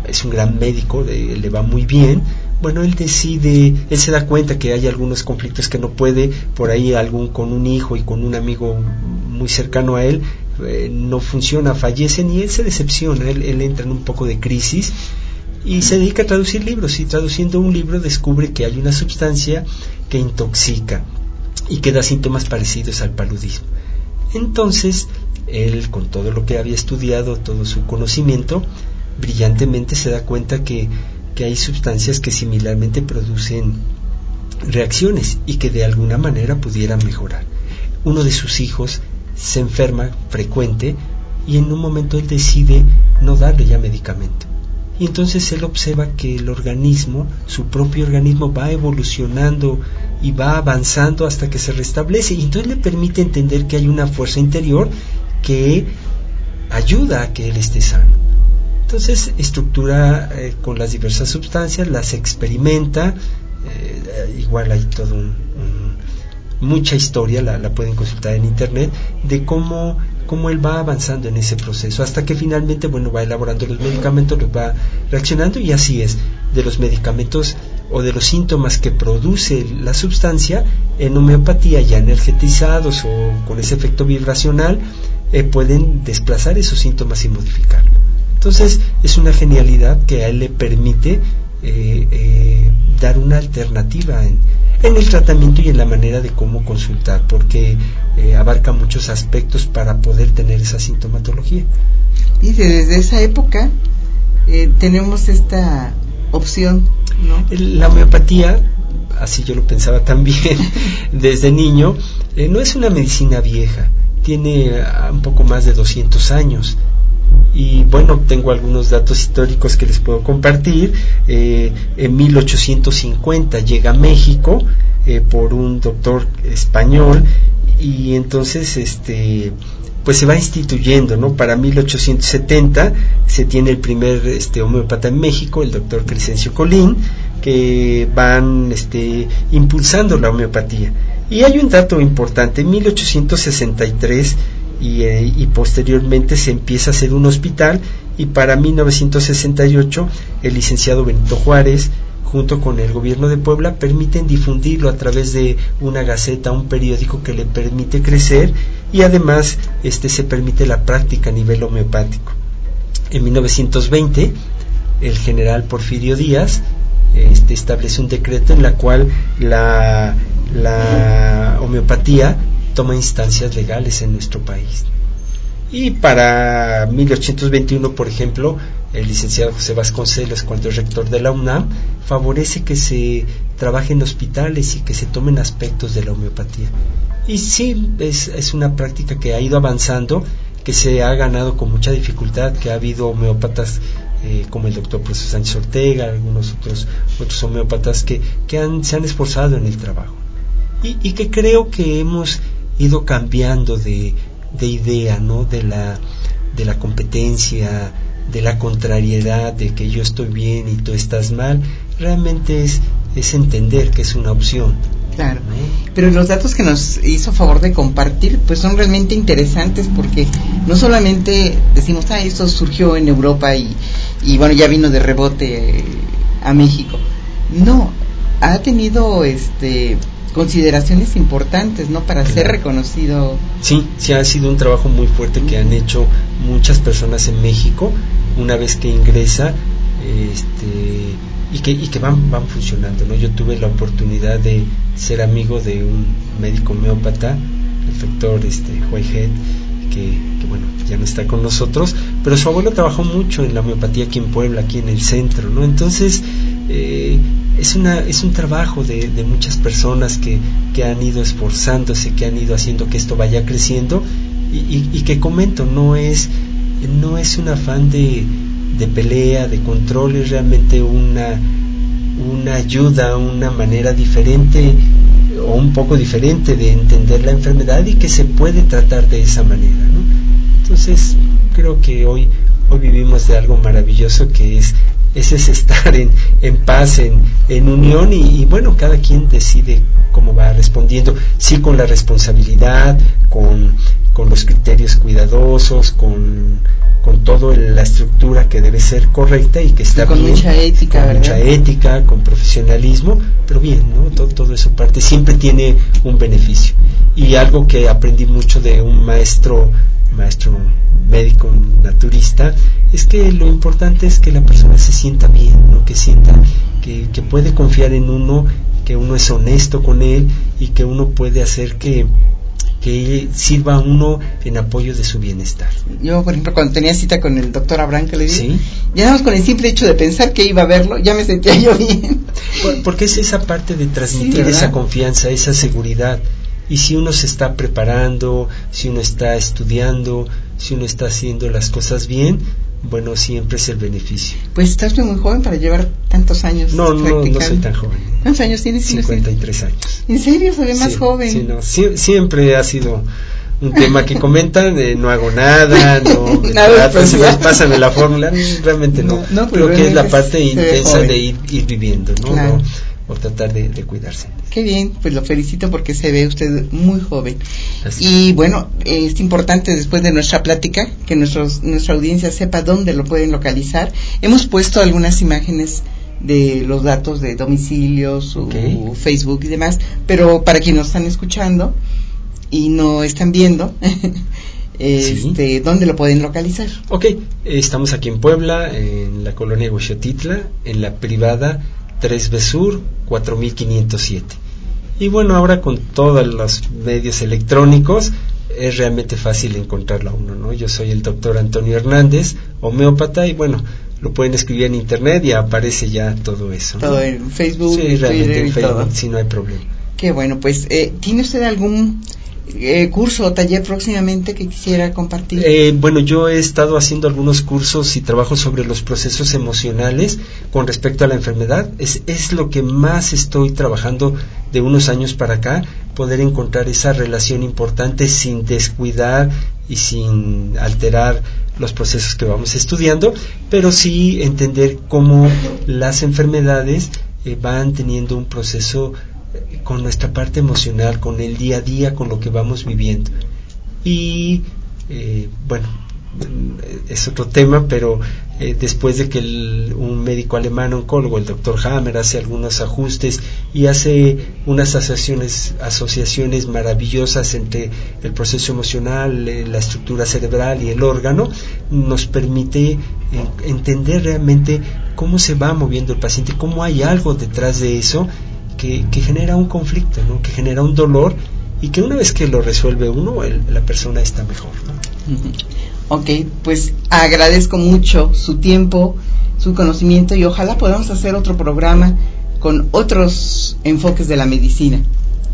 es un gran médico, le va muy bien, bueno, él decide, él se da cuenta que hay algunos conflictos que no puede, por ahí algún con un hijo y con un amigo muy cercano a él, eh, no funciona, fallecen y él se decepciona, él, él, entra en un poco de crisis y se dedica a traducir libros y traduciendo un libro descubre que hay una sustancia que intoxica y que da síntomas parecidos al paludismo. Entonces, él con todo lo que había estudiado, todo su conocimiento, brillantemente se da cuenta que, que hay sustancias que similarmente producen reacciones y que de alguna manera pudieran mejorar. Uno de sus hijos se enferma frecuente y en un momento él decide no darle ya medicamento. Y entonces él observa que el organismo, su propio organismo, va evolucionando y va avanzando hasta que se restablece. Y entonces le permite entender que hay una fuerza interior que ayuda a que él esté sano. Entonces estructura eh, con las diversas sustancias, las experimenta, eh, igual hay todo un, mucha historia, la, pueden consultar en internet, de cómo, cómo él va avanzando en ese proceso, hasta que finalmente, bueno, va elaborando los medicamentos, los va reaccionando y así es, de los medicamentos o de los síntomas que produce la sustancia en homeopatía ya energetizados o con ese efecto vibracional, eh, pueden desplazar esos síntomas y modificarlos. Entonces es una genialidad que a él le permite eh, eh, dar una alternativa en, el tratamiento y en la manera de cómo consultar, porque eh, abarca muchos aspectos para poder tener esa sintomatología. Y desde esa época tenemos esta opción, ¿no? La homeopatía, así yo lo pensaba también [LAUGHS] desde niño, no es una medicina vieja, tiene ah, un poco más de 200 años y bueno, tengo algunos datos históricos que les puedo compartir. Eh, en 1850 llega a México eh, por un doctor español y entonces este pues se va instituyendo, ¿no? Para 1870 se tiene el primer este homeópata en México, el doctor Crescencio Colín, que van este impulsando la homeopatía. Y hay un dato importante, en 1863 eh, y, posteriormente se empieza a hacer un hospital y para 1968 el licenciado Benito Juárez junto con el gobierno de Puebla permiten difundirlo a través de una gaceta, un periódico que le permite crecer y además este se permite la práctica a nivel homeopático. En 1920 el general Porfirio Díaz este, establece un decreto en la cual la, la homeopatía toma instancias legales en nuestro país. Y para 1821, por ejemplo, el licenciado José Vasconcelos, cuando es rector de la UNAM, favorece que se trabaje en hospitales y que se tomen aspectos de la homeopatía. Y sí, es, una práctica que ha ido avanzando, que se ha ganado con mucha dificultad, que ha habido homeópatas eh, como el doctor Profesor Sánchez Ortega, algunos otros, otros homeópatas que, que se han esforzado en el trabajo. Y que creo que hemos ido cambiando de, de idea, ¿no? De la, de la competencia, de la contrariedad, de que yo estoy bien y tú estás mal, realmente es, es entender que es una opción. Claro, pero los datos que nos hizo favor de compartir pues son realmente interesantes porque no solamente decimos, ah, esto surgió en Europa y, y bueno, ya vino de rebote a México. No, ha tenido este consideraciones importantes, ¿no? Para ser reconocido. Sí, sí ha sido un trabajo muy fuerte que han hecho muchas personas en México una vez que ingresa este y que, y que van, van funcionando, ¿no? Yo tuve la oportunidad de ser amigo de un médico homeópata, el doctor este, Whitehead, que, bueno, ya no está con nosotros, pero su abuelo trabajó mucho en la homeopatía aquí en Puebla, aquí en el centro, ¿no? Entonces, eh, es, una, es un trabajo de, de muchas personas que, que, han ido esforzándose, que han ido haciendo que esto vaya creciendo y, y, y que comento, no es, no es un afán de, de pelea, de control, es realmente una, una ayuda, una manera diferente o un poco diferente de entender la enfermedad y que se puede tratar de esa manera. ¿no? Entonces, creo que hoy, hoy vivimos de algo maravilloso que es ese es estar en, en paz, en, en unión y, y, bueno, cada quien decide cómo va respondiendo, sí con la responsabilidad, con, con los criterios cuidadosos, con, con toda la estructura que debe ser correcta y que está con bien, mucha ética, con ¿verdad? mucha ética, con profesionalismo, pero bien, ¿no? Todo, todo eso parte siempre tiene un beneficio. Y algo que aprendí mucho de un maestro, maestro médico naturista, es que lo importante es que la persona se sienta bien, ¿no? que sienta que, que puede confiar en uno, que uno es honesto con él y que uno puede hacer que, que sirva a uno en apoyo de su bienestar. Yo, por ejemplo, cuando tenía cita con el doctor Abraham, que le dije, ¿Sí? ya con el simple hecho de pensar que iba a verlo, ya me sentía yo bien. Porque es esa parte de transmitir Sí, esa confianza, esa seguridad. Y si uno se está preparando, si uno está estudiando, si uno está haciendo las cosas bien, bueno, siempre es el beneficio. Pues estás muy joven para llevar tantos años. No, no, no soy tan joven. ¿Cuántos años tienes? 53 años. ¿En serio? Se ve más sí, joven. Sí, no, sie siempre ha sido un tema que comentan, eh, no hago nada, no [LAUGHS] me Nada tratan, si me pásame la fórmula, realmente no. No, no, Creo pero que es la parte se intensa de ir, ir viviendo, ¿no? Claro. O, o tratar de, de cuidarse. Qué bien, pues lo felicito porque se ve usted muy joven. Así. Y bueno, es importante después de nuestra plática que nuestros, nuestra audiencia sepa dónde lo pueden localizar. Hemos puesto algunas imágenes de los datos de domicilio, su Ok. Facebook y demás, pero para quienes nos están escuchando y no están viendo, [LAUGHS] este, ¿dónde lo pueden localizar? Ok, estamos aquí en Puebla, en la colonia Huixotitla, en la privada 3B Sur 4507. Y bueno, ahora con todos los medios electrónicos es realmente fácil encontrarlo a uno, ¿no? Yo soy el doctor Antonio Hernández, homeópata, y bueno, lo pueden escribir en internet y aparece ya todo eso. ¿no? Todo en Facebook, Sí, en realmente Twitter en y Facebook, todo. sí, no hay problema. Qué bueno, pues, eh, ¿tiene usted algún eh, curso o taller próximamente que quisiera compartir? Eh, bueno, yo he estado haciendo algunos cursos y trabajo sobre los procesos emocionales con respecto a la enfermedad. Es, es lo que más estoy trabajando de unos años para acá, poder encontrar esa relación importante sin descuidar y sin alterar los procesos que vamos estudiando, pero sí entender cómo las enfermedades eh, van teniendo un proceso con nuestra parte emocional, con el día a día, con lo que vamos viviendo. Y eh, bueno, mm, es otro tema, pero eh, después de que un médico alemán oncólogo, el doctor Hammer, hace algunos ajustes y hace unas asociaciones, asociaciones maravillosas entre el proceso emocional, eh, la estructura cerebral y el órgano, nos permite entender realmente cómo se va moviendo el paciente, cómo hay algo detrás de eso que, que genera un conflicto, ¿no? que genera un dolor y que una vez que lo resuelve uno, el- la persona está mejor. ¿no? Ok, pues agradezco mucho su tiempo, su conocimiento y ojalá podamos hacer otro programa con otros enfoques de la medicina.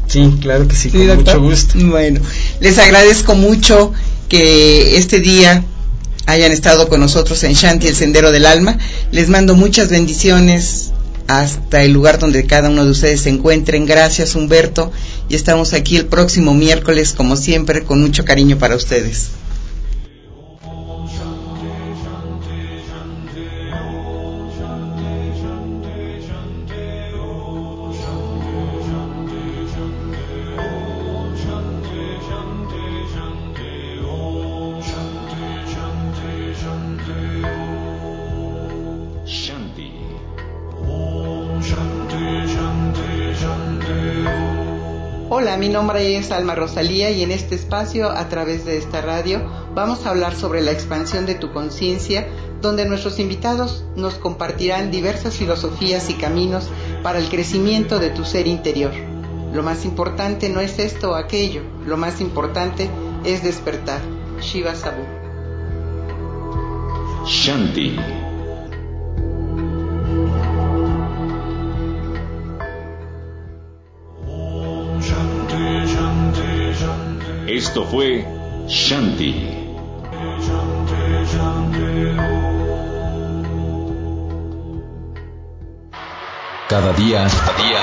Sí, claro que sí, con doctor? mucho gusto. Bueno, les agradezco mucho que este día hayan estado con nosotros en Shanti, el Sendero del Alma. Les mando muchas bendiciones hasta el lugar donde cada uno de ustedes se encuentren. Gracias, Humberto. Y estamos aquí el próximo miércoles, como siempre, con mucho cariño para ustedes. Nombre es Alma Rosalía y en este espacio, a través de esta radio, vamos a hablar sobre la expansión de tu conciencia, donde nuestros invitados nos compartirán diversas filosofías y caminos para el crecimiento de tu ser interior. Lo más importante no es esto o aquello, lo más importante es despertar. Shiva Sabu. Shanti. Esto fue Shanti. Cada día, cada día